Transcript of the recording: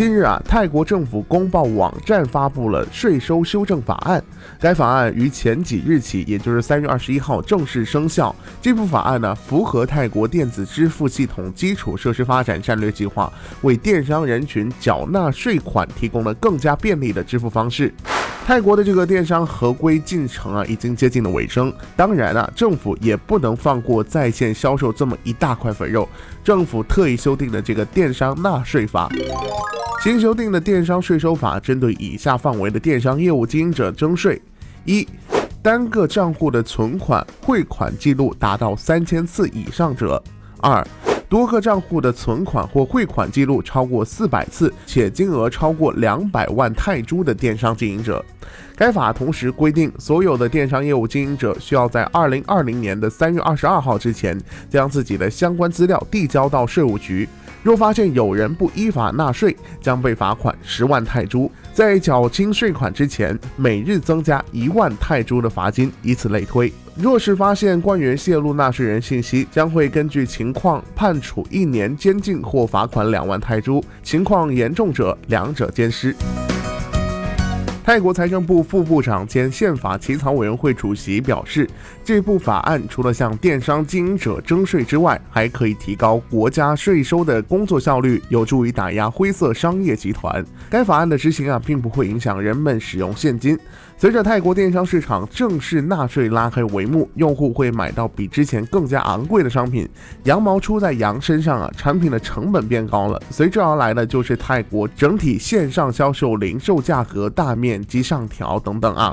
近日啊，泰国政府公报网站发布了税收修正法案。该法案于前几日起，也就是三月二十一号正式生效。这部法案呢，符合泰国电子支付系统基础设施发展战略计划，为电商人群缴纳税款提供了更加便利的支付方式。泰国的这个电商合规进程啊，已经接近了尾声。当然啊，政府也不能放过在线销售这么一大块肥肉。政府特意修订的这个电商纳税法，新修订的电商税收法针对以下范围的电商业务经营者征税：一、单个账户的存款汇款记录达到三千次以上者；二、多个账户的存款或汇款记录超过四百次，且金额超过两百万泰铢的电商经营者。该法同时规定，所有的电商业务经营者需要在二零二零年的三月二十二号之前，将自己的相关资料递交到税务局。若发现有人不依法纳税，将被罚款十万泰铢。在缴清税款之前，每日增加一万泰铢的罚金，以此类推。若是发现官员泄露纳税人信息，将会根据情况判处一年监禁或罚款两万泰铢，情况严重者，两者兼施。泰国财政部副部长兼宪法起草委员会主席表示，这部法案除了向电商经营者征税之外，还可以提高国家税收的工作效率，有助于打压灰色商业集团。该法案的执行啊，并不会影响人们使用现金。随着泰国电商市场正式纳税拉开帷幕，用户会买到比之前更加昂贵的商品。羊毛出在羊身上啊，产品的成本变高了，随之而来的就是泰国整体线上销售零售价格大面积上调等等啊。